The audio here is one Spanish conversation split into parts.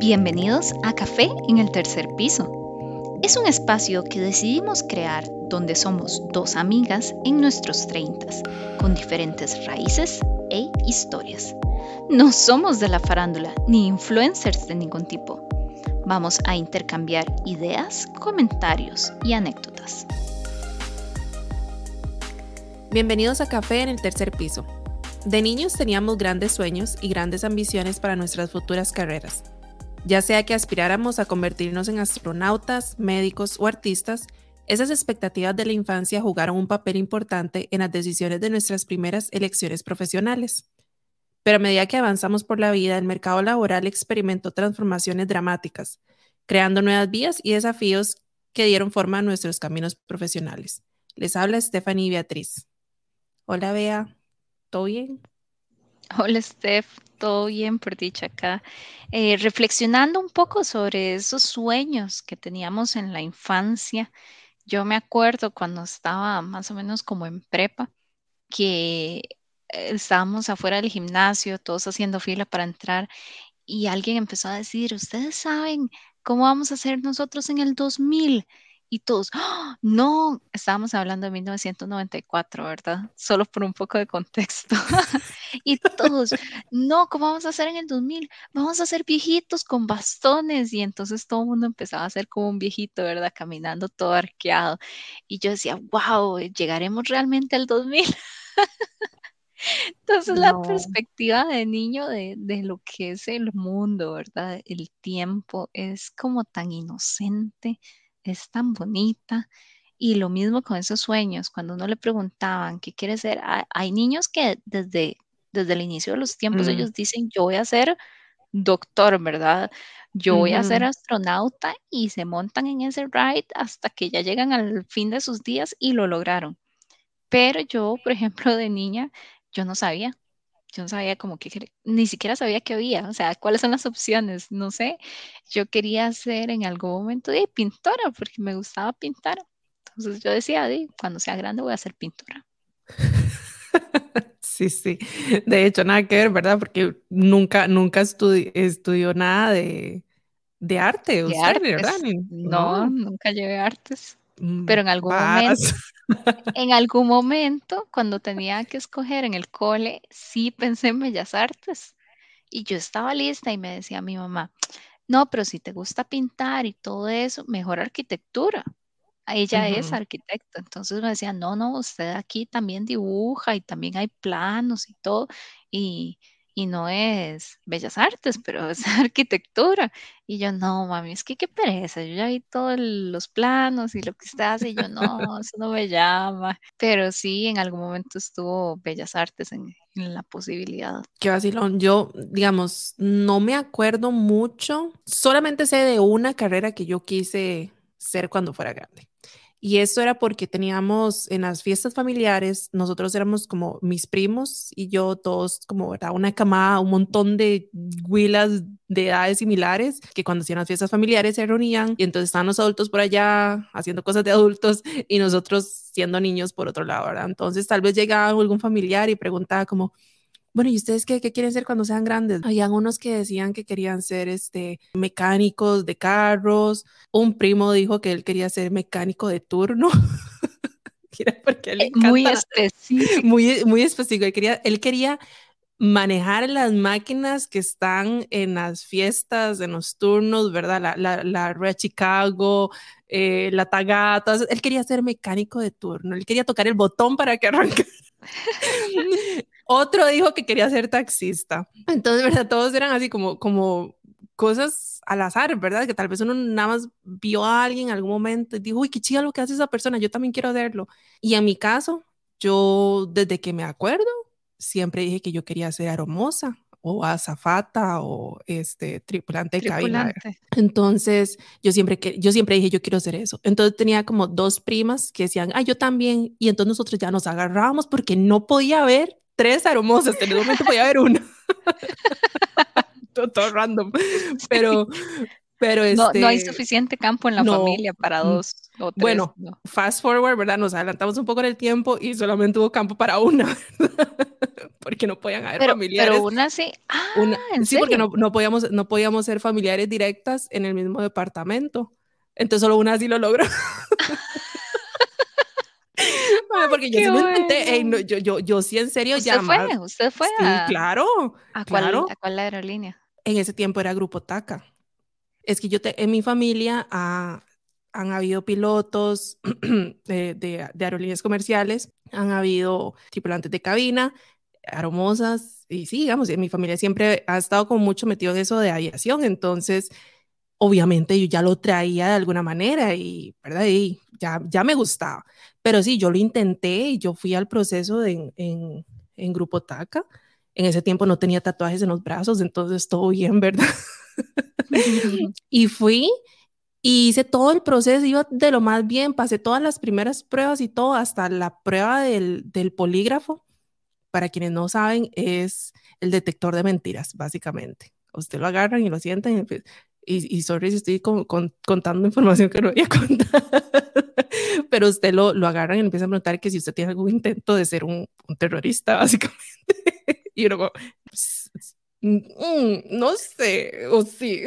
Bienvenidos a Café en el tercer piso. Es un espacio que decidimos crear donde somos dos amigas en nuestros treintas, con diferentes raíces e historias. No somos de la farándula ni influencers de ningún tipo. Vamos a intercambiar ideas, comentarios y anécdotas. Bienvenidos a Café en el tercer piso. De niños teníamos grandes sueños y grandes ambiciones para nuestras futuras carreras. Ya sea que aspiráramos a convertirnos en astronautas, médicos o artistas, esas expectativas de la infancia jugaron un papel importante en las decisiones de nuestras primeras elecciones profesionales. Pero a medida que avanzamos por la vida, el mercado laboral experimentó transformaciones dramáticas, creando nuevas vías y desafíos que dieron forma a nuestros caminos profesionales. Les habla Stephanie Beatriz. Hola, Bea. ¿Todo bien? Hola, Steph. Todo bien por dicha acá. Eh, reflexionando un poco sobre esos sueños que teníamos en la infancia. Yo me acuerdo cuando estaba más o menos como en prepa, que estábamos afuera del gimnasio, todos haciendo fila para entrar, y alguien empezó a decir, ¿ustedes saben cómo vamos a hacer nosotros en el 2000? Y todos, ¡Ah! no, estábamos hablando de 1994, ¿verdad? Solo por un poco de contexto. y todos, no, ¿cómo vamos a hacer en el 2000? Vamos a ser viejitos con bastones. Y entonces todo el mundo empezaba a ser como un viejito, ¿verdad? Caminando todo arqueado. Y yo decía, wow, ¿llegaremos realmente al 2000? Entonces la perspectiva de niño de, de, lo que es el mundo, ¿verdad? El tiempo es como tan inocente es tan bonita. Y lo mismo con esos sueños, cuando uno le preguntaban qué quiere ser, hay niños que desde, desde el inicio de los tiempos ellos dicen, yo voy a ser doctor, ¿verdad? Yo voy a ser astronauta y se montan en ese ride hasta que ya llegan al fin de sus días y lo lograron. Pero yo, por ejemplo, de niña, yo no sabía, yo no sabía como que, ni siquiera sabía que había, o sea, cuáles son las opciones, no sé. Yo quería ser en algún momento de pintora porque me gustaba pintar. Entonces yo decía, cuando sea grande voy a ser pintora. Sí, sí. De hecho, nada que ver, ¿verdad? Porque nunca, nunca estudió nada de, de arte, usted, ¿verdad? No, nunca llevé artes. Mm, Pero en algún momento, en algún momento, cuando tenía que escoger en el cole, sí pensé en Bellas Artes. Y yo estaba lista y me decía mi mamá, no, pero si te gusta pintar y todo eso, mejor arquitectura. Ella es arquitecta, entonces me decía, no, no, usted aquí también dibuja y también hay planos y todo. Y, y no es bellas artes, pero es arquitectura. Y yo, no, mami, es que qué pereza, yo ya vi todos los planos y lo que usted hace, y yo, no, eso no me llama. Pero sí, en algún momento estuvo bellas artes en, en la posibilidad. Qué vacilón, yo, digamos, no me acuerdo mucho, solamente sé de una carrera que yo quise ser cuando fuera grande. Y eso era porque teníamos en las fiestas familiares, nosotros éramos como mis primos y yo, todos como, ¿verdad? Una camada, un montón de huilas de edades similares que cuando hacían las fiestas familiares se reunían y entonces estaban los adultos por allá haciendo cosas de adultos y nosotros siendo niños por otro lado. Entonces tal vez llegaba algún familiar y preguntaba como, bueno, ¿y ustedes qué, qué, quieren ser cuando sean grandes? Habían unos que decían que querían ser este, mecánicos de carros. Un primo dijo que él quería ser mecánico de turno. porque él eh, muy específico. Muy, muy específico. Él quería, él quería manejar las máquinas que están en las fiestas, en los turnos, ¿verdad? La, la, la Red Chicago, eh, la Tagata. Él quería ser mecánico de turno. Él quería tocar el botón para que arranque. Otro dijo que quería ser taxista. Entonces, ¿verdad? Todos eran así como, como cosas al azar, ¿verdad? Que tal vez uno nada más vio a alguien en algún momento y dijo, uy, qué chido lo que hace esa persona, yo también quiero hacerlo. Y en mi caso, yo desde que me acuerdo, siempre dije que yo quería ser aromosa o azafata o este tripulante, de cabina. Entonces, yo siempre que yo siempre dije yo quiero hacer eso. Entonces tenía como dos primas que decían, "Ah, yo también." Y entonces nosotros ya nos agarrábamos porque no podía haber tres aromosas, en el momento podía haber una. todo, random. Pero, pero este, no, hay suficiente campo en la familia para mm, dos o tres. Bueno, fast forward, ¿verdad? Nos adelantamos un poco en el tiempo y solamente hubo campo para una. porque no podían haber pero, familiares. Pero una sí, ah, una, ¿en sí, porque serio? no, no, podíamos, no podíamos ser familiares directas en el mismo departamento. Entonces solo una sí lo logró. Porque yo sí intenté, bueno. ey, no, yo, yo, yo sí en serio ¿Usted llamar. fue? ¿Usted fue Sí, a, claro, a, claro. cuál, a cuál aerolínea? En ese tiempo era Grupo TACA. Es que yo te, en mi familia ah, han habido pilotos de, de, de aerolíneas comerciales, han habido tripulantes de cabina, aromosas, y sí, digamos, en mi familia siempre ha estado como mucho metido en eso de aviación, entonces obviamente yo ya lo traía de alguna manera y, ¿verdad? Y ya, ya me gustaba. Pero sí, yo lo intenté y yo fui al proceso de, en, en, en Grupo TACA. En ese tiempo no tenía tatuajes en los brazos, entonces todo bien, ¿verdad? y fui y hice todo el proceso, iba de lo más bien, pasé todas las primeras pruebas y todo, hasta la prueba del, del polígrafo. Para quienes no saben, es el detector de mentiras, básicamente. Usted lo agarran y lo sienten y, y, y sorry si estoy con, con, contando información que no voy a contar, pero usted lo, lo agarran y empieza a preguntar que si usted tiene algún intento de ser un, un terrorista, básicamente. y luego, mm, no sé, o sí.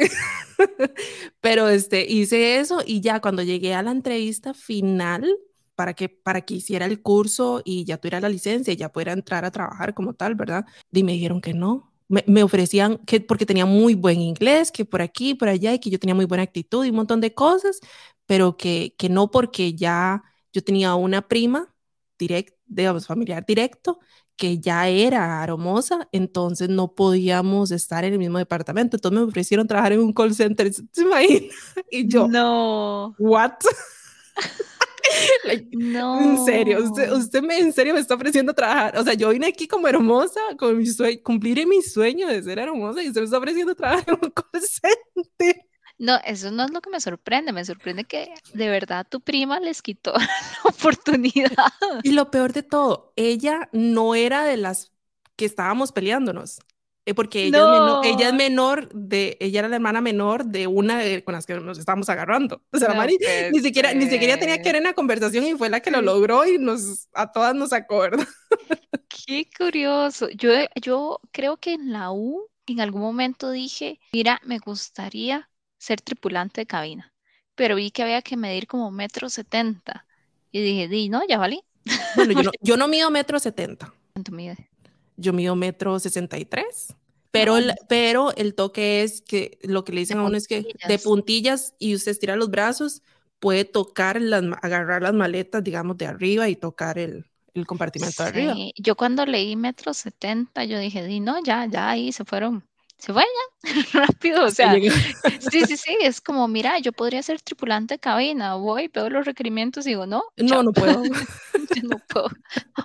pero este, hice eso y ya cuando llegué a la entrevista final, para que, para que hiciera el curso y ya tuviera la licencia y ya pudiera entrar a trabajar como tal, ¿verdad? Y me dijeron que no, me, me, ofrecían que porque tenía muy buen inglés, que por aquí, por allá, y que yo tenía muy buena actitud y un montón de cosas, pero que, que no porque ya yo tenía una prima direct, digamos, familiar directo, que ya era aromosa, entonces no podíamos estar en el mismo departamento. Entonces me ofrecieron trabajar en un call center, ¿se imagina? Y yo, no. ¿what? like, no. En serio, usted, usted me, en serio me está ofreciendo trabajar. O sea, yo vine aquí como hermosa, con mi sueño, cumplir mi sueño de ser hermosa y usted me está ofreciendo trabajar en un call center. No, eso no es lo que me sorprende. Me sorprende que de verdad tu prima les quitó la oportunidad. Y lo peor de todo, ella no era de las que estábamos peleándonos. Porque ella, no. es menor, ella es menor de, ella era la hermana menor de una de, con las que nos estábamos agarrando. O sea, no, Mari ni siquiera, ni siquiera tenía que ver en la conversación y fue la que lo logró y nos, a todas nos sacó, ¿verdad? Qué curioso. Yo, yo creo que en la U, en algún momento dije, mira, me gustaría ser tripulante de cabina, pero vi que había que medir como metro setenta y dije, di, no, ya valí. Bueno, yo no, yo no mido metro setenta. ¿Cuánto mide? Yo mido metro sesenta y tres. Pero, el, pero el toque es que lo que le dicen a uno es que de puntillas y usted estira los brazos, puede tocar, las, agarrar las maletas, digamos, de arriba y tocar el, el compartimento sí. de arriba. Yo cuando leí metro setenta, yo dije, di, no, ya, ya ahí se fueron se fue ya, rápido, o sea, sí, sí, sí, es como, mira, yo podría ser tripulante de cabina, voy, veo los requerimientos y digo, no, no, chao. no puedo, yo no puedo,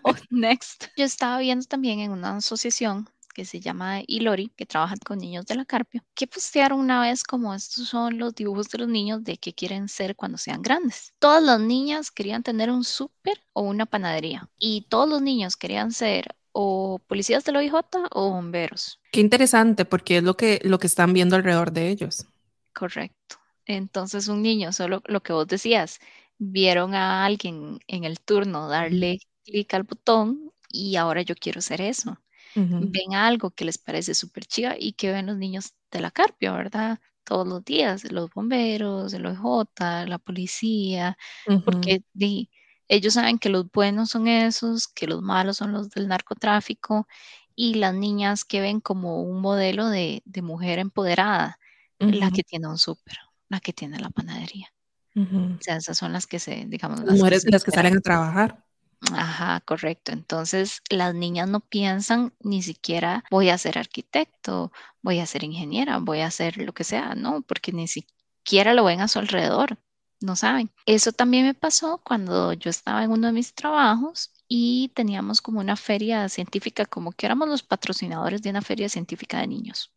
oh, next. Yo estaba viendo también en una asociación que se llama Ilori, que trabaja con niños de la Carpio, que postearon una vez como estos son los dibujos de los niños de qué quieren ser cuando sean grandes. Todas las niñas querían tener un súper o una panadería y todos los niños querían ser o policías del OIJ o bomberos. Qué interesante, porque es lo que, lo que están viendo alrededor de ellos. Correcto. Entonces un niño, solo lo que vos decías, vieron a alguien en el turno darle clic al botón y ahora yo quiero hacer eso. Uh -huh. Ven algo que les parece súper chiva y que ven los niños de la Carpio, ¿verdad? Todos los días, los bomberos, el OIJ, la policía, uh -huh. porque di, ellos saben que los buenos son esos, que los malos son los del narcotráfico y las niñas que ven como un modelo de, de mujer empoderada, uh -huh. la que tiene un súper, la que tiene la panadería. Uh -huh. O sea, esas son las que se, digamos, las mujeres que, las que salen a trabajar. Ajá, correcto. Entonces, las niñas no piensan ni siquiera voy a ser arquitecto, voy a ser ingeniera, voy a hacer lo que sea, no, porque ni siquiera lo ven a su alrededor no saben. Eso también me pasó cuando yo estaba en uno de mis trabajos y teníamos como una feria científica, como que éramos los patrocinadores de una feria científica de niños.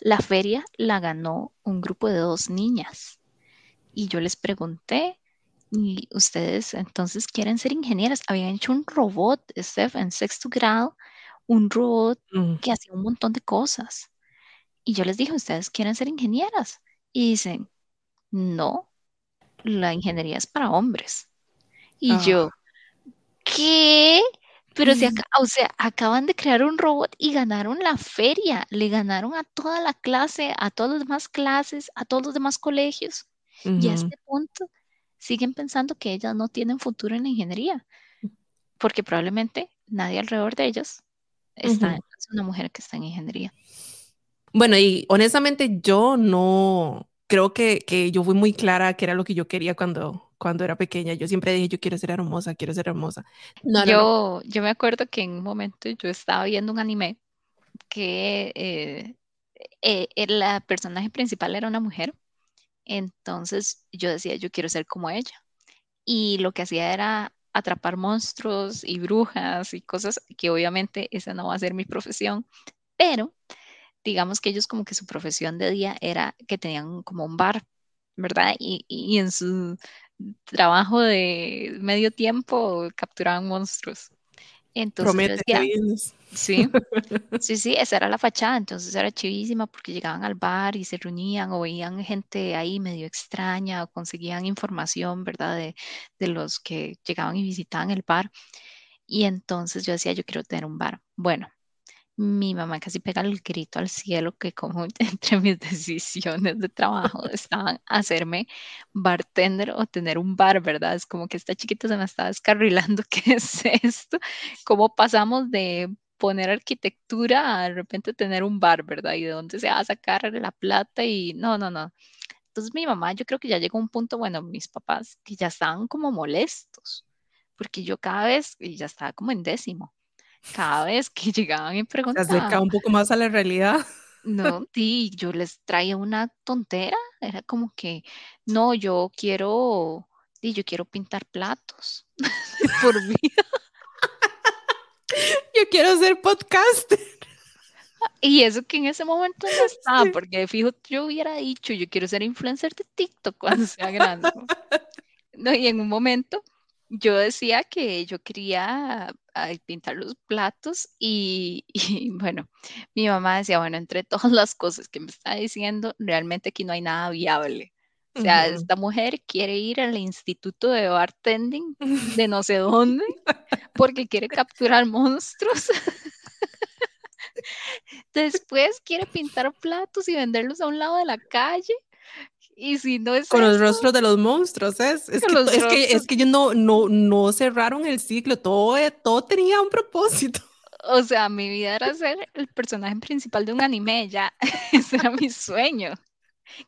La feria la ganó un grupo de dos niñas y yo les pregunté, ¿y ustedes entonces quieren ser ingenieras? Habían hecho un robot, Steph, en sexto grado, un robot mm. que hacía un montón de cosas. Y yo les dije, ¿ustedes quieren ser ingenieras? Y dicen, no, la ingeniería es para hombres. Y Ah. yo, ¿qué? Pero si acá, o sea, acaban de crear un robot y ganaron la feria, le ganaron a toda la clase, a todas las demás clases, a todos los demás colegios. Y a este punto siguen pensando que ellas no tienen futuro en la ingeniería, porque probablemente nadie alrededor de ellas está, es una mujer que está en ingeniería. Bueno, y honestamente yo no creo que, que yo fui muy clara que era lo que yo quería cuando, cuando era pequeña. Yo siempre dije, yo quiero ser hermosa, quiero ser hermosa. yo, yo me acuerdo que en un momento yo estaba viendo un anime que eh, eh, la personaje principal era una mujer. Entonces yo decía, yo quiero ser como ella. Y lo que hacía era atrapar monstruos y brujas y cosas que obviamente esa no va a ser mi profesión, pero digamos que ellos como que su profesión de día era que tenían como un bar, ¿verdad? Y, y en su trabajo de medio tiempo capturaban monstruos. Entonces sí, sí, sí, esa era la fachada, entonces era chivísima porque llegaban al bar y se reunían o veían gente ahí medio extraña o conseguían información, ¿verdad? De, de los que llegaban y visitaban el bar. Y entonces yo decía, yo quiero tener un bar. Bueno, mi mamá casi pega el grito al cielo que como entre mis decisiones de trabajo estaban hacerme bartender o tener un bar, ¿verdad? Es como que esta chiquita se me estaba descarrilando, ¿qué es esto? ¿Cómo pasamos de poner arquitectura a de repente tener un bar, ¿verdad? ¿Y de dónde se va a sacar la plata? Y no, no, no. Entonces mi mamá, yo creo que ya llegó a un punto, bueno, mis papás, que ya estaban como molestos, porque yo cada vez, y ya estaba como en décimo, cada vez que llegaban y preguntaban. Se acercaba un poco más a la realidad. No, sí, yo les traía una tontera, era como que, no, yo quiero, y yo quiero pintar platos por vida. Yo quiero ser podcaster. Y eso que en ese momento no estaba, porque fijo, yo hubiera dicho, yo quiero ser influencer de TikTok cuando sea grande. No, y en un momento yo decía que yo quería pintar los platos y, bueno, mi mamá decía, bueno, entre todas las cosas que me está diciendo, realmente aquí no hay nada viable. O sea, esta mujer quiere ir al instituto de bartending de no sé dónde porque quiere capturar monstruos. Después quiere pintar platos y venderlos a un lado de la calle. Y si no es con los rostros de los monstruos, es, es, que, es, que, es que, ellos no, no, no cerraron el ciclo, todo, todo tenía un propósito. O sea, mi vida era ser el personaje principal de un anime, ya, ese era mi sueño.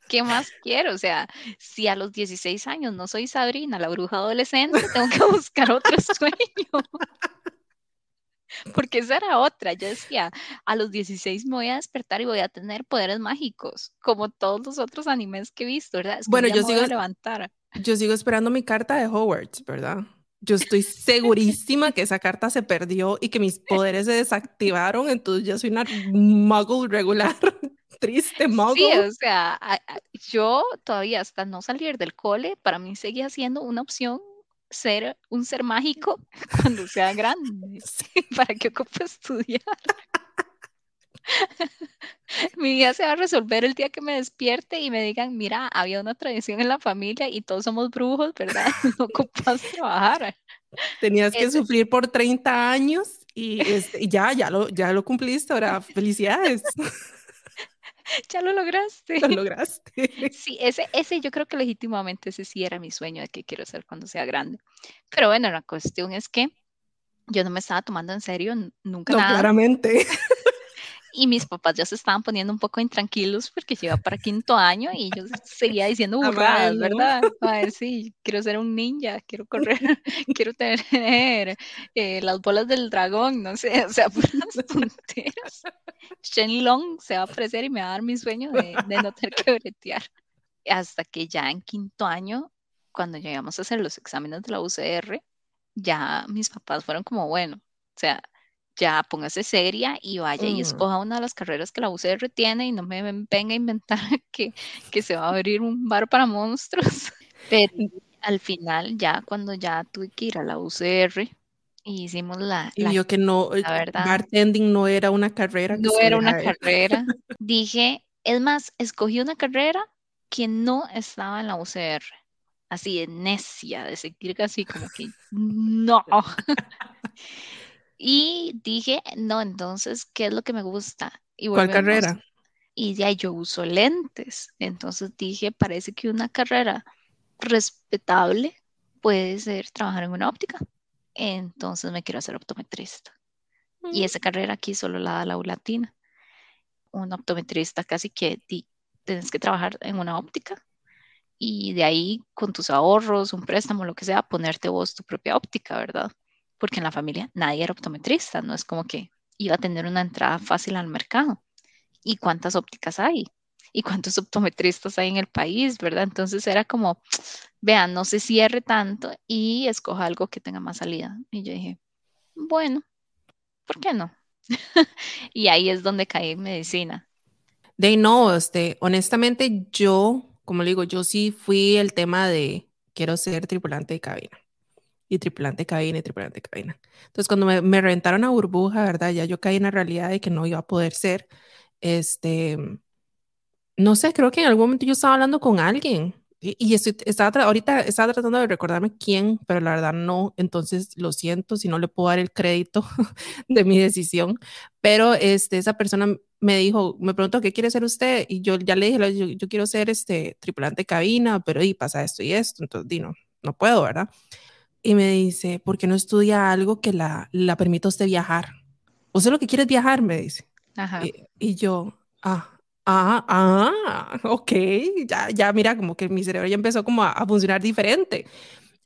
¿Qué más quiero? O sea, si a los 16 años no soy Sabrina, la bruja adolescente, tengo que buscar otro sueño porque esa era otra. Yo decía, a los 16 me voy a despertar y voy a tener poderes mágicos, como todos los otros animes que he visto, ¿verdad? bueno, yo sigo, levantar. yo sigo esperando mi carta de Hogwarts, ¿verdad? Yo estoy segurísima que esa carta se perdió y que mis poderes se desactivaron, entonces yo soy una muggle regular, triste muggle. Sí, o sea, yo todavía hasta no salir del cole, para mí seguía siendo una opción ser un ser mágico cuando sea grande. ¿Para qué ocupo estudiar? Mi vida se va a resolver el día que me despierte y me digan, mira, había una tradición en la familia y todos somos brujos, ¿verdad? No ocupas trabajar. Tenías que sufrir por 30 años y, este, ya, ya lo, ya lo cumpliste, ahora felicidades. ya lo lograste. Lo lograste. Sí, ese, ese yo creo que legítimamente ese sí era mi sueño de que quiero ser cuando sea grande. Pero bueno, la cuestión es que yo no me estaba tomando en serio nunca no, nada. Claramente. Y mis papás ya se estaban poniendo un poco intranquilos porque yo iba para quinto año y yo seguía diciendo burradas, ¿verdad? A ver, sí, quiero ser un ninja, quiero correr, quiero tener eh, las bolas del dragón, no sé, o sea, puras tonteras. Shen Long se va a aparecer y me va a dar mi sueño de, no tener que bretear. Hasta que ya en quinto año, cuando llegamos a hacer los exámenes de la UCR, ya mis papás fueron como, bueno, o sea, ya póngase seria y vaya y escoja una de las carreras que la UCR tiene y no me venga a inventar que, que se va a abrir un bar para monstruos. Pero al final, ya cuando ya tuve que ir a la UCR, hicimos la... Y yo que no, la verdad, bartending no era una carrera. no era una carrera. Dije, es más, escogí una carrera que no estaba en la UCR. Así de necia, de seguir así como que no. Y dije, no, entonces, ¿qué es lo que me gusta? Y ¿Cuál carrera? Y ya yo uso lentes. Entonces dije, parece que una carrera respetable puede ser trabajar en una óptica. Entonces me quiero hacer optometrista. Y Mm. esa carrera aquí solo la da la U Latina. Un optometrista casi que ti- tienes que trabajar en una óptica y de ahí con tus ahorros, un préstamo, lo que sea, ponerte vos tu propia óptica, ¿verdad? Porque en la familia nadie era optometrista, no es como que iba a tener una entrada fácil al mercado. ¿Y cuántas ópticas hay? ¿Y cuántos optometristas hay en el país, verdad? Entonces era como, vean, no se cierre tanto y escoja algo que tenga más salida. Y yo dije, bueno, ¿por qué no? Y ahí es donde caí en medicina. De no, este, honestamente yo, como le digo, yo sí fui el tema de quiero ser tripulante de cabina. Y tripulante cabina y tripulante cabina. Entonces, cuando me, me reventaron a burbuja, ¿verdad? Ya yo caí en la realidad de que no iba a poder ser. Este, no sé, creo que en algún momento yo estaba hablando con alguien y, y estoy, estaba ahorita estaba tratando de recordarme quién, pero la verdad no. Entonces, lo siento si no le puedo dar el crédito de mi decisión. Pero este, esa persona me dijo, me preguntó, ¿qué quiere ser usted? Y yo ya le dije, yo, yo quiero ser este tripulante cabina, pero y pasa esto y esto. Entonces, di, no, no puedo, ¿verdad? Y me dice, ¿por qué no estudia algo que la, la permita a usted viajar? ¿Usted lo que quiere es viajar? Me dice. Ajá. Y, y yo, ah, ah, ah, ok, ya, ya mira, como que mi cerebro ya empezó como a, a funcionar diferente.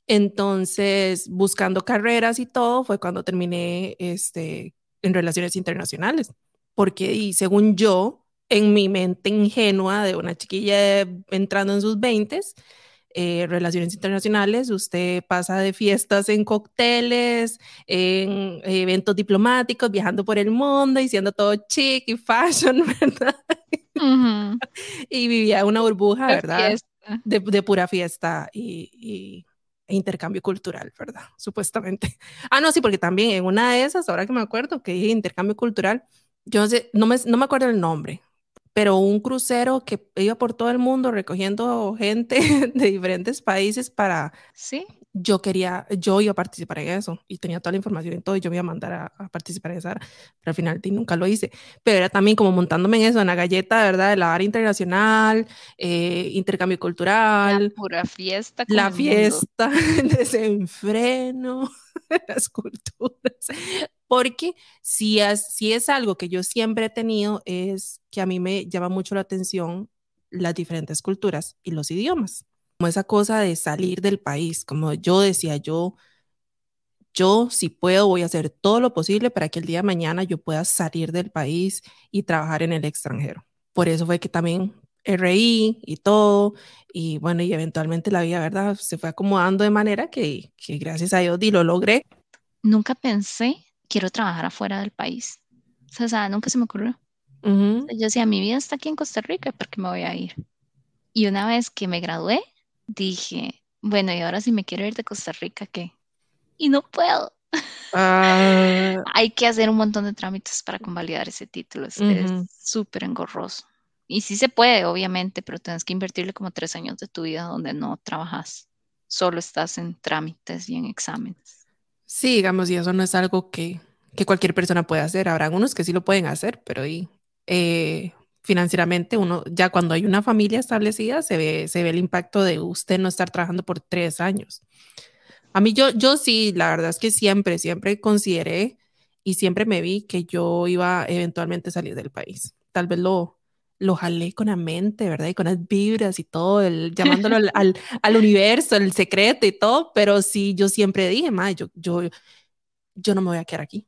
Entonces, buscando carreras y todo, fue cuando terminé este, en relaciones internacionales. Porque, y según yo, en mi mente ingenua de una chiquilla entrando en sus 20 eh, relaciones internacionales, usted pasa de fiestas en cócteles, en eventos diplomáticos, viajando por el mundo y siendo todo chic y fashion, ¿verdad? Y vivía una burbuja, ¿verdad? De, de pura fiesta y, y, e intercambio cultural, ¿verdad? Supuestamente. Ah, no, sí, porque también en una de esas, ahora que me acuerdo que dije intercambio cultural, yo no sé, no me, no me acuerdo el nombre, pero un crucero que iba por todo el mundo recogiendo gente de diferentes países para, Sí. yo quería, yo iba a participar en eso y tenía toda la información y todo y yo me iba a mandar a, a participar en esa, pero al final y nunca lo hice, pero era también como montándome en eso, en la galleta, ¿verdad? De la área internacional, eh, intercambio La cultural, pura fiesta la fiesta, desenfreno, las culturas, porque si es, algo que yo siempre he tenido, es que a mí me llama mucho la atención las diferentes culturas y los idiomas. Como esa cosa de salir del país, como yo decía, yo, yo si puedo voy a hacer todo lo posible para que el día de mañana yo pueda salir del país y trabajar en el extranjero. Por eso fue que también RI y todo, y bueno, y eventualmente la vida, ¿verdad? Se fue acomodando de manera que, que gracias a Dios y lo logré. Nunca pensé, quiero trabajar afuera del país. O sea, nunca se me ocurrió. Uh -huh. Yo decía, mi vida está aquí en Costa Rica, ¿por qué me voy a ir? Y una vez que me gradué, dije, bueno, y ahora si me quiero ir de Costa Rica, ¿qué? Y no puedo. Uh, Hay que hacer un montón de trámites para convalidar ese título. Es uh -huh. súper engorroso. Y sí se puede, obviamente, pero tienes que invertirle como tres años de tu vida donde no trabajas. Solo estás en trámites y en exámenes. Sí, digamos, y eso no es algo que, que cualquier persona puede hacer. Habrá algunos que sí lo pueden hacer, pero y, eh, financieramente uno, ya cuando hay una familia establecida, se ve, se ve el impacto de usted no estar trabajando por tres años. A mí yo, yo sí, la verdad es que siempre, siempre consideré y siempre me vi que yo iba eventualmente a salir del país. Tal vez lo, lo jalé con la mente, ¿verdad? Y con las vibras y todo, el, llamándolo al, al, al, universo, el secreto y todo, pero sí, yo siempre dije, ma, yo, yo, yo no me voy a quedar aquí.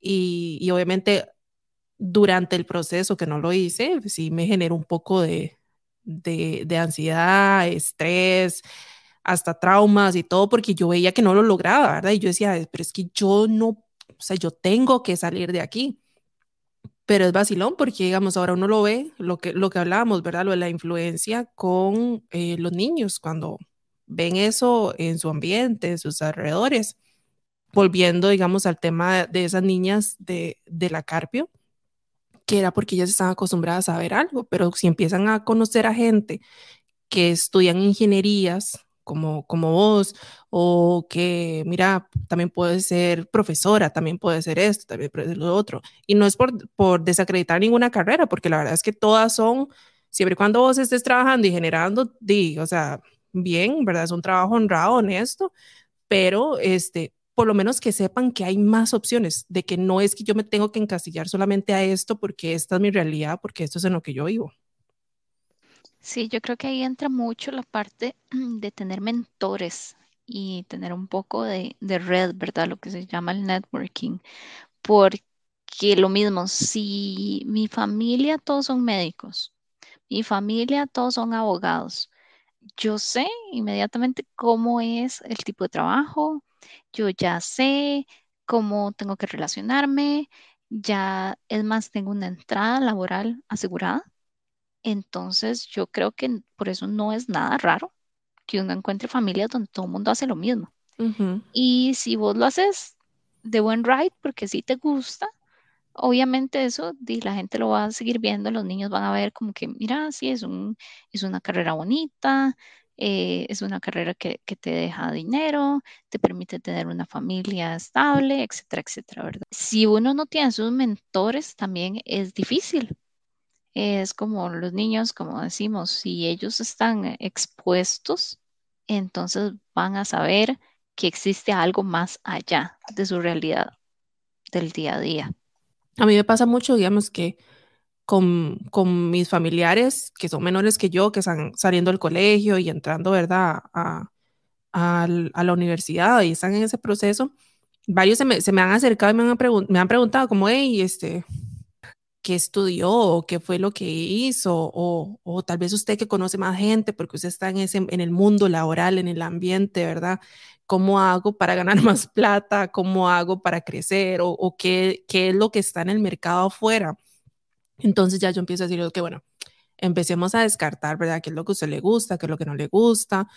Y, y obviamente durante el proceso que no lo hice, sí me generó un poco de, de, de ansiedad, estrés, hasta traumas y todo, porque yo veía que no lo lograba, ¿verdad? Y yo decía, pero es que yo no, o sea, yo tengo que salir de aquí. Pero es vacilón porque, digamos, ahora uno lo ve, lo que, lo que hablábamos, ¿verdad? Lo de la influencia con eh, los niños, cuando ven eso en su ambiente, en sus alrededores. Volviendo, digamos, al tema de esas niñas de, de la Carpio, que era porque ellas estaban acostumbradas a ver algo, pero si empiezan a conocer a gente que estudian ingenierías, como, como vos, o que, mira, también puede ser profesora, también puede ser esto, también puede ser lo otro. Y no es por, por desacreditar ninguna carrera, porque la verdad es que todas son, siempre y cuando vos estés trabajando y generando, di, o sea, bien, ¿verdad? Es un trabajo honrado, honesto, pero este, por lo menos que sepan que hay más opciones, de que no es que yo me tengo que encasillar solamente a esto porque esta es mi realidad, porque esto es en lo que yo vivo. Sí, yo creo que ahí entra mucho la parte de tener mentores y tener un poco de, de red, ¿verdad? Lo que se llama el networking, porque lo mismo, si mi familia todos son médicos, mi familia todos son abogados, yo sé inmediatamente cómo es el tipo de trabajo, yo ya sé cómo tengo que relacionarme, ya es más, tengo una entrada laboral asegurada. Entonces, yo creo que por eso no es nada raro que uno encuentre familias donde todo el mundo hace lo mismo. Y si vos lo haces de buen ride, porque sí te gusta, obviamente eso la gente lo va a seguir viendo, los niños van a ver como que, mira, sí, es un, es una carrera bonita, eh, es una carrera que, que te deja dinero, te permite tener una familia estable, etcétera, etcétera, ¿verdad? Si uno no tiene sus mentores, también es difícil. Es como los niños, como decimos, si ellos están expuestos, entonces van a saber que existe algo más allá de su realidad del día a día. A mí me pasa mucho, digamos, que con, con mis familiares que son menores que yo, que están saliendo del colegio y entrando, ¿verdad?, a, a, a la universidad y están en ese proceso, varios se me, se me han acercado y me han, me han preguntado como, hey, este, qué estudió o qué fue lo que hizo o, o, tal vez usted que conoce más gente porque usted está en, ese, en el mundo laboral, en el ambiente, ¿verdad? ¿Cómo hago para ganar más plata? ¿Cómo hago para crecer? ¿O, o qué, qué, es lo que está en el mercado afuera? Entonces ya yo empiezo a decir que, bueno, empecemos a descartar, ¿verdad? ¿Qué es lo que a usted le gusta? ¿Qué es lo que no le gusta?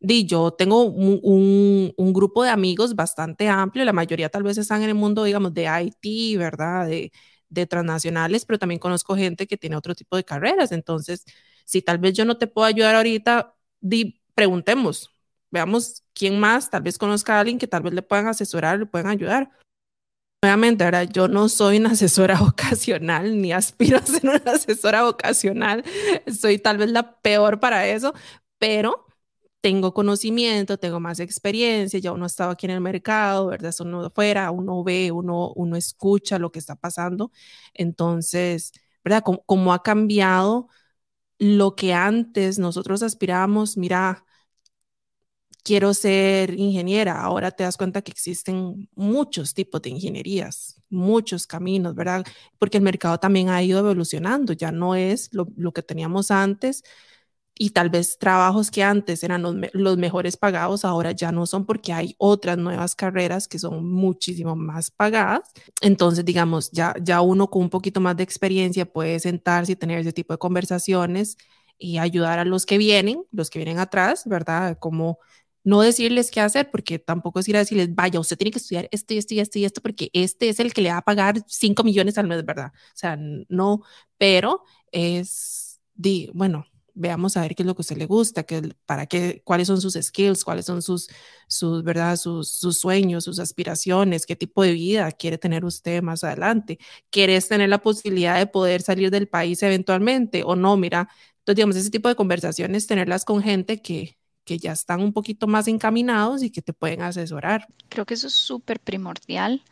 Di, yo tengo un, un, un, grupo de amigos bastante amplio, la mayoría tal vez están en el mundo, digamos, de IT, ¿verdad? De, de transnacionales, pero también conozco gente que tiene otro tipo de carreras. Entonces, si tal vez yo no te puedo ayudar ahorita, di, preguntemos, veamos quién más, tal vez conozca a alguien que tal vez le puedan asesorar, le puedan ayudar. Nuevamente, ahora yo no soy una asesora vocacional, ni aspiro a ser una asesora vocacional, soy tal vez la peor para eso, pero tengo conocimiento, tengo más experiencia, ya uno ha estado aquí en el mercado, ¿verdad? Es uno afuera, uno ve, uno, uno escucha lo que está pasando. Entonces, ¿verdad? Como, como ha cambiado lo que antes nosotros aspirábamos, mira, quiero ser ingeniera, ahora te das cuenta que existen muchos tipos de ingenierías, muchos caminos, ¿verdad? Porque el mercado también ha ido evolucionando, ya no es lo, lo que teníamos antes y tal vez trabajos que antes eran los, los, mejores pagados, ahora ya no son porque hay otras nuevas carreras que son muchísimo más pagadas. Entonces, digamos, ya, ya uno con un poquito más de experiencia puede sentarse y tener ese tipo de conversaciones y ayudar a los que vienen, los que vienen atrás, ¿verdad? Como no decirles qué hacer, porque tampoco es ir a decirles, vaya, usted tiene que estudiar esto y esto y esto y esto, porque este es el que le va a pagar 5 millones al mes, ¿verdad? O sea, no, pero es, di, bueno, veamos a ver qué es lo que a usted le gusta, qué, para qué, cuáles son sus skills, cuáles son sus, sus, ¿verdad? Sus, sus sueños, sus aspiraciones, qué tipo de vida quiere tener usted más adelante. ¿Quieres tener la posibilidad de poder salir del país eventualmente o no? Mira, entonces, digamos, ese tipo de conversaciones, tenerlas con gente que, que ya están un poquito más encaminados y que te pueden asesorar. Creo que eso es súper primordial.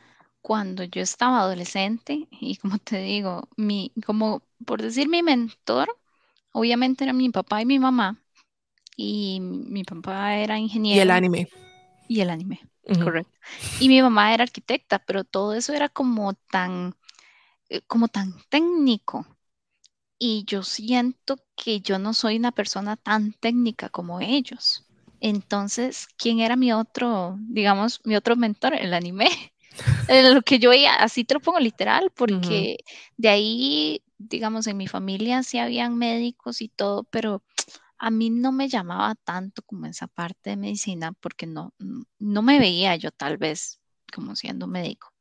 Cuando yo estaba adolescente y como te digo, mi, como por decir mi mentor, obviamente era mi papá y mi mamá. Y mi papá era ingeniero. Y el anime. Y el anime, uh -huh. correcto. Y mi mamá era arquitecta, pero todo eso era como tan, eh, como tan técnico. Y yo siento que yo no soy una persona tan técnica como ellos. Entonces, ¿quién era mi otro, digamos, mi otro mentor? El anime. lo que yo veía, así te lo pongo literal, porque uh -huh. de ahí digamos, en mi familia sí habían médicos y todo, pero a mí no me llamaba tanto como esa parte de medicina porque no, no me veía yo tal vez como siendo médico.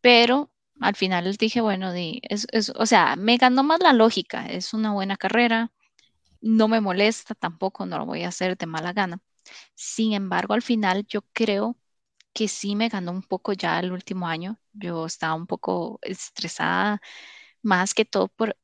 Pero al final les dije, bueno, di, es, es, o sea, me ganó más la lógica, es una buena carrera, no me molesta tampoco, no lo voy a hacer de mala gana. Sin embargo, al final yo creo que sí me ganó un poco ya el último año. Yo estaba un poco estresada, más que todo por,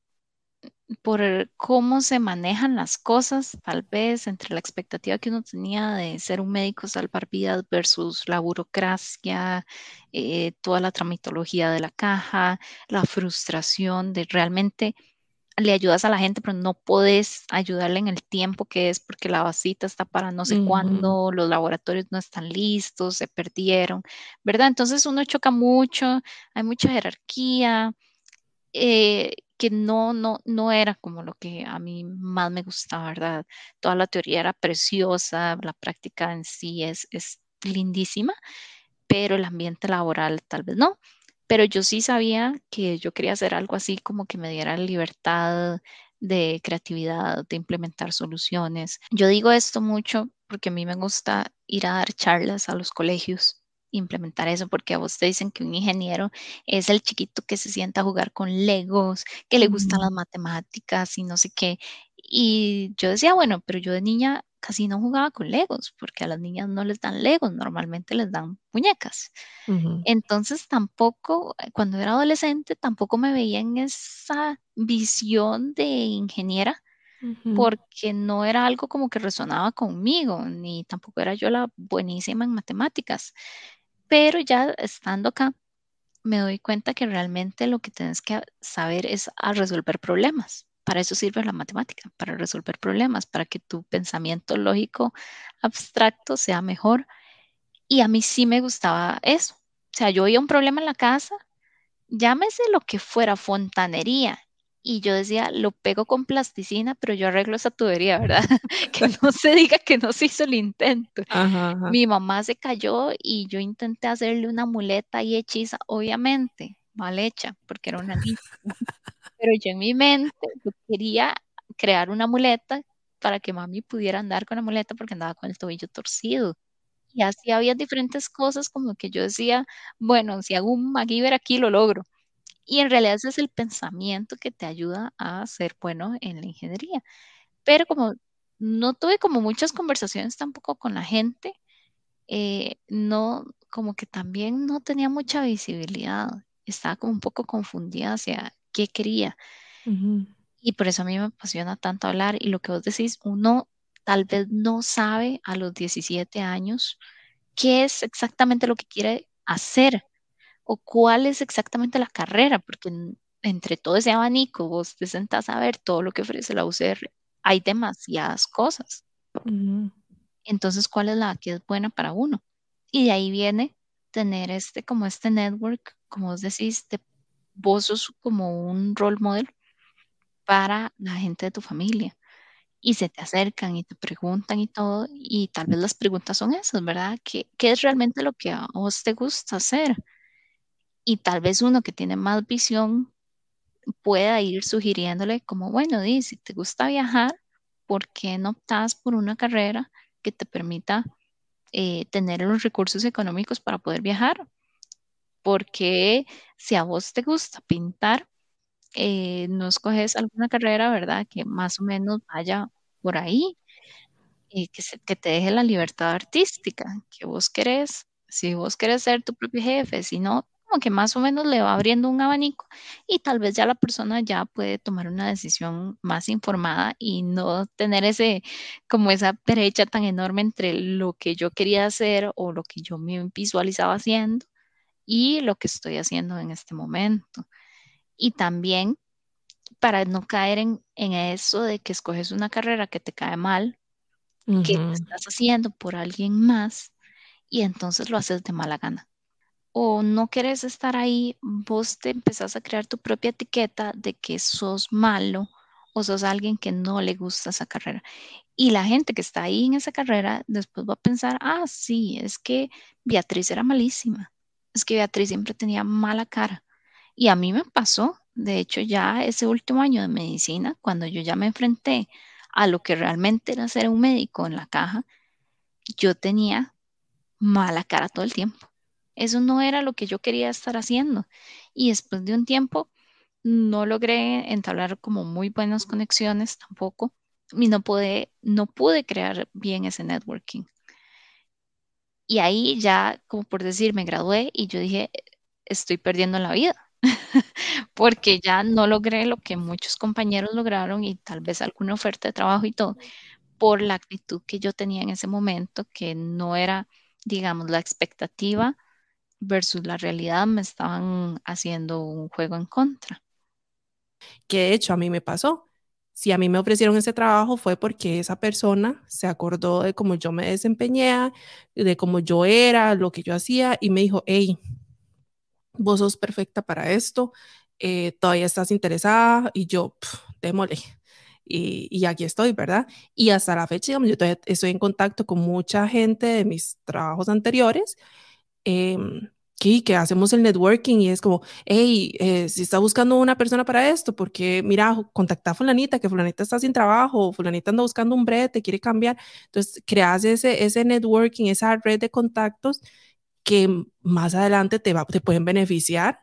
por cómo se manejan las cosas, tal vez entre la expectativa que uno tenía de ser un médico salvar vidas versus la burocracia, eh, toda la tramitología de la caja, la frustración de realmente le ayudas a la gente, pero no puedes ayudarle en el tiempo que es porque la vasita está para no sé cuándo, los laboratorios no están listos, se perdieron, ¿verdad? Entonces uno choca mucho, hay mucha jerarquía, eh, que no, no, no era como lo que a mí más me gustaba, ¿verdad? Toda la teoría era preciosa, la práctica en sí es, es lindísima, pero el ambiente laboral tal vez no pero yo sí sabía que yo quería hacer algo así como que me diera libertad de creatividad, de implementar soluciones. Yo digo esto mucho porque a mí me gusta ir a dar charlas a los colegios, implementar eso, porque a vos te dicen que un ingeniero es el chiquito que se sienta a jugar con legos, que le gustan las matemáticas y no sé qué. Y yo decía, bueno, pero yo de niña casi no jugaba con legos, porque a las niñas no les dan legos, normalmente les dan muñecas. Entonces tampoco, eh, cuando era adolescente, tampoco me veía en esa visión de ingeniera, porque no era algo como que resonaba conmigo, ni tampoco era yo la buenísima en matemáticas. Pero ya estando acá, me doy cuenta que realmente lo que tienes que saber es a resolver problemas. Para eso sirve la matemática, para resolver problemas, para que tu pensamiento lógico abstracto sea mejor. Y a mí sí me gustaba eso. O sea, yo veía un problema en la casa, llámese lo que fuera, fontanería, y yo decía, lo pego con plasticina, pero yo arreglo esa tubería, ¿verdad? que no se diga que no se hizo el intento. Mi mamá se cayó y yo intenté hacerle una muleta y hechiza, obviamente, mal hecha, porque era una niña. pero yo en mi mente yo quería crear una muleta para que mami pudiera andar con la muleta porque andaba con el tobillo torcido. Y así había diferentes cosas como que yo decía, bueno, si hago un MacGyver aquí lo logro. Y en realidad ese es el pensamiento que te ayuda a ser bueno en la ingeniería. Pero como no tuve como muchas conversaciones tampoco con la gente, eh, no, como que también no tenía mucha visibilidad. Estaba como un poco confundida hacia qué quería. Y por eso a mí me apasiona tanto hablar. Y lo que vos decís, uno tal vez no sabe a los 17 años qué es exactamente lo que quiere hacer o cuál es exactamente la carrera, porque entre todo ese abanico vos te sentás a ver todo lo que ofrece la UCR. Hay demasiadas cosas. Entonces, ¿cuál es la que es buena para uno? Y de ahí viene tener este, como este network, como vos decís, de vos sos como un role model para la gente de tu familia. Y se te acercan y te preguntan y todo, y tal vez las preguntas son esas, ¿verdad? ¿Qué, qué es realmente lo que a vos te gusta hacer? Y tal vez uno que tiene más visión pueda ir sugiriéndole como, bueno, di, si te gusta viajar, ¿por qué no optas por una carrera que te permita eh, tener los recursos económicos para poder viajar? Porque si a vos te gusta pintar, eh, no escoges alguna carrera, ¿verdad? Que más o menos vaya por ahí y que, que te deje la libertad artística que vos querés. Si vos querés ser tu propio jefe, si no, como que más o menos le va abriendo un abanico y tal vez ya la persona ya puede tomar una decisión más informada y no tener ese, como esa brecha tan enorme entre lo que yo quería hacer o lo que yo me visualizaba haciendo y lo que estoy haciendo en este momento. Y también para no caer en, eso de que escoges una carrera que te cae mal, que estás haciendo por alguien más y entonces lo haces de mala gana. O no quieres estar ahí, vos te empezás a crear tu propia etiqueta de que sos malo o sos alguien que no le gusta esa carrera. Y la gente que está ahí en esa carrera después va a pensar, ah, sí, es que Beatriz era malísima es que Beatriz siempre tenía mala cara. Y a mí me pasó, de hecho, ya ese último año de medicina, cuando yo ya me enfrenté a lo que realmente era ser un médico en la caja, yo tenía mala cara todo el tiempo. Eso no era lo que yo quería estar haciendo. Y después de un tiempo, no logré entablar como muy buenas conexiones tampoco, y no pude, no pude crear bien ese networking. Y ahí ya, como por decir, me gradué y yo dije, estoy perdiendo la vida, porque ya no logré lo que muchos compañeros lograron y tal vez alguna oferta de trabajo y todo, por la actitud que yo tenía en ese momento, que no era, digamos, la expectativa versus la realidad, me estaban haciendo un juego en contra. Que de hecho a mí me pasó. Si a mí me ofrecieron ese trabajo fue porque esa persona se acordó de cómo yo me desempeñé, de cómo yo era, lo que yo hacía y me dijo, hey, vos sos perfecta para esto, eh, todavía estás interesada y yo, démosle. Y, y, aquí estoy, ¿verdad? Y hasta la fecha, digamos, yo estoy en contacto con mucha gente de mis trabajos anteriores. Eh, que, que, hacemos el networking y es como, hey, eh, si está buscando una persona para esto, porque mira, contacta a fulanita, que fulanita está sin trabajo, fulanita anda buscando un brete, quiere cambiar. Entonces, creas ese, ese networking, esa red de contactos que más adelante te, va, te pueden beneficiar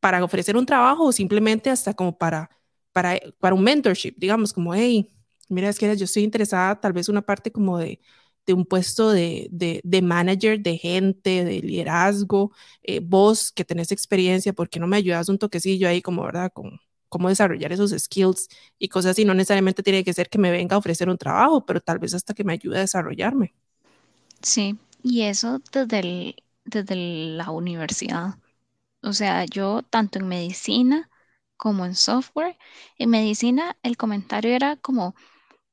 para ofrecer un trabajo o simplemente hasta como para, para, para un mentorship, digamos, como, hey, mira, es que yo estoy interesada tal vez una parte como de, de un puesto de, de, de, manager de gente, de liderazgo, eh, vos que tenés experiencia, ¿por qué no me ayudas un toquecillo ahí como, verdad, con cómo desarrollar esos skills y cosas así? No necesariamente tiene que ser que me venga a ofrecer un trabajo, pero tal vez hasta que me ayude a desarrollarme. Sí, y eso desde, desde la universidad. O sea, yo tanto en medicina como en software, en medicina el comentario era como,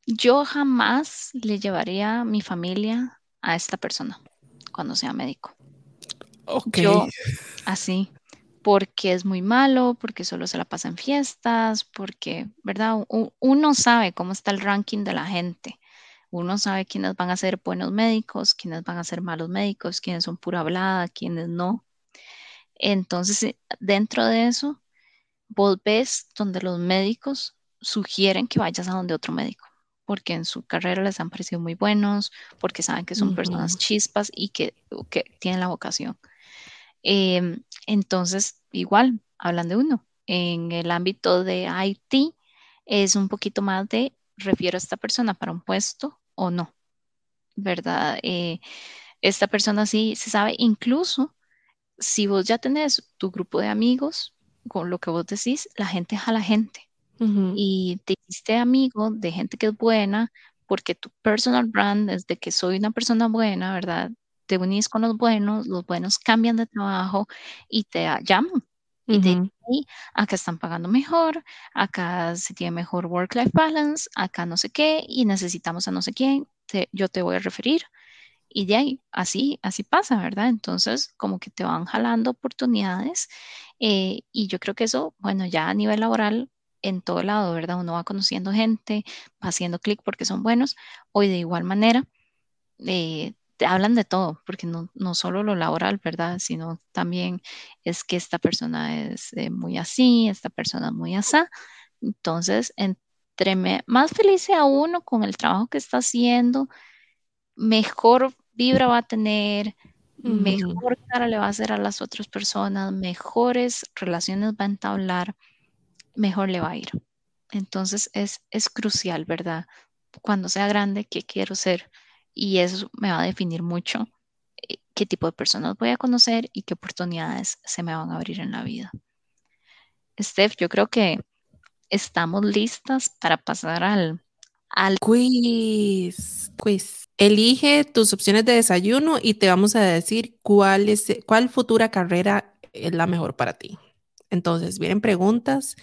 yo jamás le llevaría mi familia a esta persona cuando sea médico. Ok. Yo, así, porque es muy malo, porque solo se la pasa en fiestas, porque, ¿verdad? Uno sabe cómo está el ranking de la gente. Uno sabe quiénes van a ser buenos médicos, quiénes van a ser malos médicos, quiénes son pura hablada, quiénes no. Entonces, eh, dentro de eso, vos ves donde los médicos sugieren que vayas a donde otro médico, porque en su carrera les han parecido muy buenos, porque saben que son uh -huh. personas chispas y que, que, tienen la vocación. Eh, entonces, igual, hablan de uno. En el ámbito de IT, es un poquito más de refiero a esta persona para un puesto o no, ¿verdad? Eh, esta persona sí se sabe, incluso si vos ya tenés tu grupo de amigos, con lo que vos decís, la gente jala gente. Uh -huh. Y te hiciste amigo de gente que es buena, porque tu personal brand es de que soy una persona buena, ¿verdad? Te unís con los buenos, los buenos cambian de trabajo y te llaman. Y te dicen, acá están pagando mejor, acá se tiene mejor work-life balance, acá no sé qué, y necesitamos a no sé quién, te, yo te voy a referir. Y de ahí, así, así pasa, ¿verdad? Entonces, como que te van jalando oportunidades. Eh, y yo creo que eso, bueno, ya a nivel laboral, en todo lado, ¿verdad? Uno va conociendo gente, va haciendo clic porque son buenos, o de igual manera, eh, te hablan de todo, porque no, no solo lo laboral, ¿verdad? Sino también es que esta persona es eh, muy así, esta persona es muy así. Entonces, entre más feliz sea uno con el trabajo que está haciendo, mejor vibra va a tener, mejor cara le va a hacer a las otras personas, mejores relaciones va a entablar, mejor le va a ir. Entonces, es, es crucial, ¿verdad? Cuando sea grande, ¿qué quiero ser? y eso me va a definir mucho eh, qué tipo de personas voy a conocer y qué oportunidades se me van a abrir en la vida. Steph, yo creo que estamos listas para pasar al, al quiz. quiz. Elige tus opciones de desayuno y te vamos a decir cuál, es, cuál futura carrera es la mejor para ti. Entonces, vienen preguntas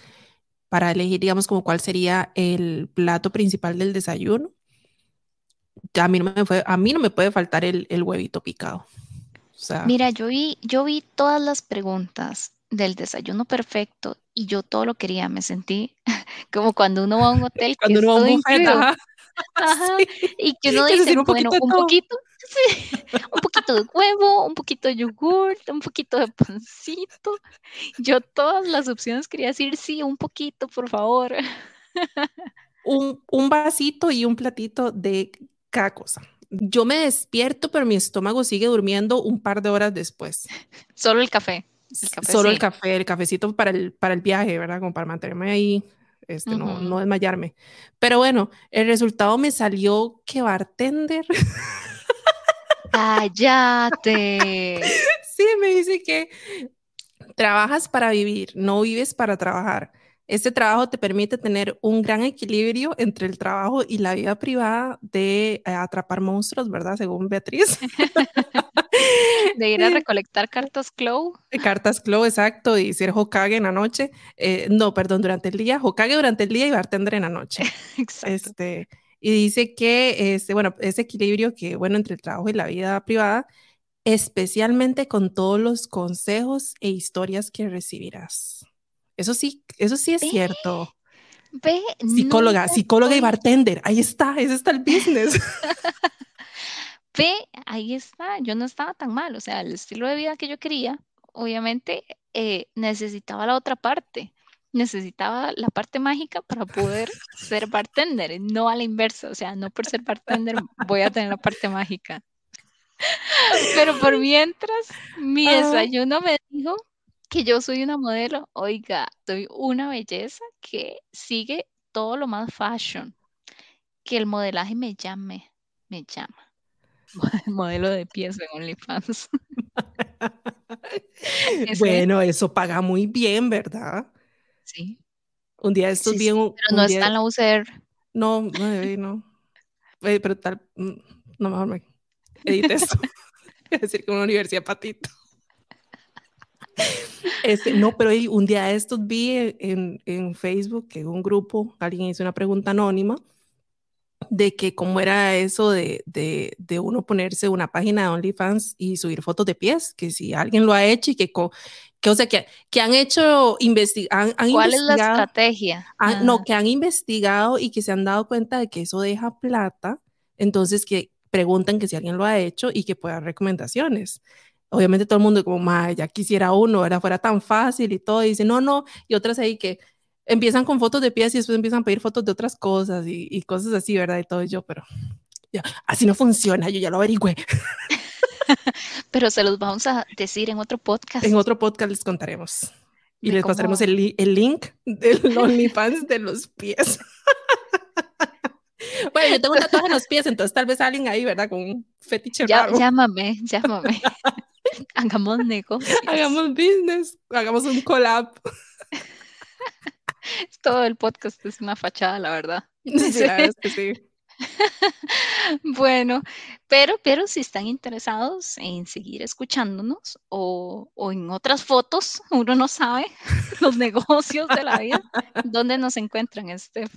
para elegir, digamos, como cuál sería el plato principal del desayuno a mí no me, fue, a mí no me puede faltar el, el huevito picado. O sea, Mira, yo vi, yo vi todas las preguntas del desayuno perfecto y yo todo lo quería, me sentí como cuando uno va a un hotel cuando uno va a un buffet, ajá. Ajá, sí. y que uno dice, un bueno, un poquito, sí, un poquito de huevo, un poquito de yogur, un poquito de pancito. Yo todas las opciones quería decir sí, un poquito, por favor. Un, un vasito y un platito de cada cosa. Yo me despierto, pero mi estómago sigue durmiendo un par de horas después. Solo el café. El café Solo sí. el café, el cafecito para el, para el viaje, ¿verdad? Como para mantenerme ahí este, no, no desmayarme. Pero bueno, el resultado me salió que bartender. Cállate. sí, me dice que trabajas para vivir, no vives para trabajar. Este trabajo te permite tener un gran equilibrio entre el trabajo y la vida privada de eh, atrapar monstruos, ¿verdad? Según Beatriz. de ir a recolectar cartas Clow. Cartas Clow, exacto, y ser Hokage en la noche. Eh, no, perdón, durante el día, Hokage durante el día y bartender en la noche. exacto. Este, y dice que, este, bueno, ese equilibrio que, bueno, entre el trabajo y la vida privada, especialmente con todos los consejos e historias que recibirás. Eso sí, eso sí es cierto. Ve, psicóloga, psicóloga y bartender, ahí está, ese está el business. Ve, ahí está, yo no estaba tan mal, o sea, el estilo de vida que yo quería, obviamente eh, necesitaba la otra parte, necesitaba la parte mágica para poder ser bartender, no a la inversa, o sea, no por ser bartender voy a tener la parte mágica. Pero por mientras, mi desayuno me dijo que yo soy una modelo, oiga, soy una belleza que sigue todo lo más fashion, que el modelaje me llame, me llama. Modelo de pies en OnlyFans. bueno, eso paga muy bien, ¿verdad? Sí. Un día estos bien. pero no está en la UCR. No, no, no. Pero tal, mm, no mejor me edite eso. es decir, que una universidad patito. Este, no, pero un día de estos vi en, en Facebook que un grupo, alguien hizo una pregunta anónima de que cómo era eso de, de, de, uno ponerse una página de OnlyFans y subir fotos de pies, que si alguien lo ha hecho y que, que o sea, que, que han hecho, investigar ¿Cuál es la estrategia? no, que han investigado y que se han dado cuenta de que eso deja plata, entonces que preguntan que si alguien lo ha hecho y que pueda dar recomendaciones obviamente todo el mundo como, ya quisiera uno, era fuera tan fácil y todo, y dice, no, no, y otras ahí que empiezan con fotos de pies y después empiezan a pedir fotos de otras cosas y, y cosas así, ¿verdad? Y todo yo, pero ya, así no funciona, yo ya lo averigüé. pero se los vamos a decir en otro podcast. En otro podcast les contaremos. Y les pasaremos el, el link del OnlyFans de los pies. bueno, yo tengo un tatuaje en los pies, entonces tal vez alguien ahí, ¿verdad? Con un fetiche ya, Llámame, llámame. hagamos negocio. Hagamos business, hagamos un collab. Todo el podcast es una fachada, la verdad. Sí, es que sí. bueno, pero, pero si están interesados en seguir escuchándonos o, o, en otras fotos, uno no sabe los negocios de la vida, ¿dónde nos encuentran, Steph?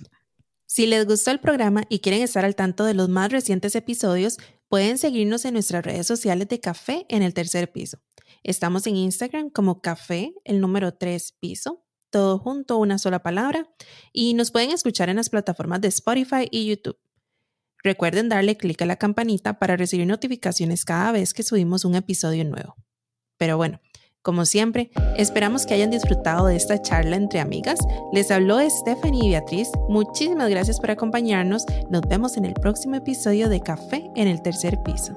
Si les gustó el programa y quieren estar al tanto de los más recientes episodios, pueden seguirnos en nuestras redes sociales de Café en el tercer piso. Estamos en Instagram como Café, el número 3 piso, todo junto, una sola palabra, y nos pueden escuchar en las plataformas de Spotify y YouTube. Recuerden darle clic a la campanita para recibir notificaciones cada vez que subimos un episodio nuevo. Pero bueno, como siempre, esperamos que hayan disfrutado de esta charla entre amigas. Les habló Stephanie y Beatriz. Muchísimas gracias por acompañarnos. Nos vemos en el próximo episodio de Café en el tercer piso.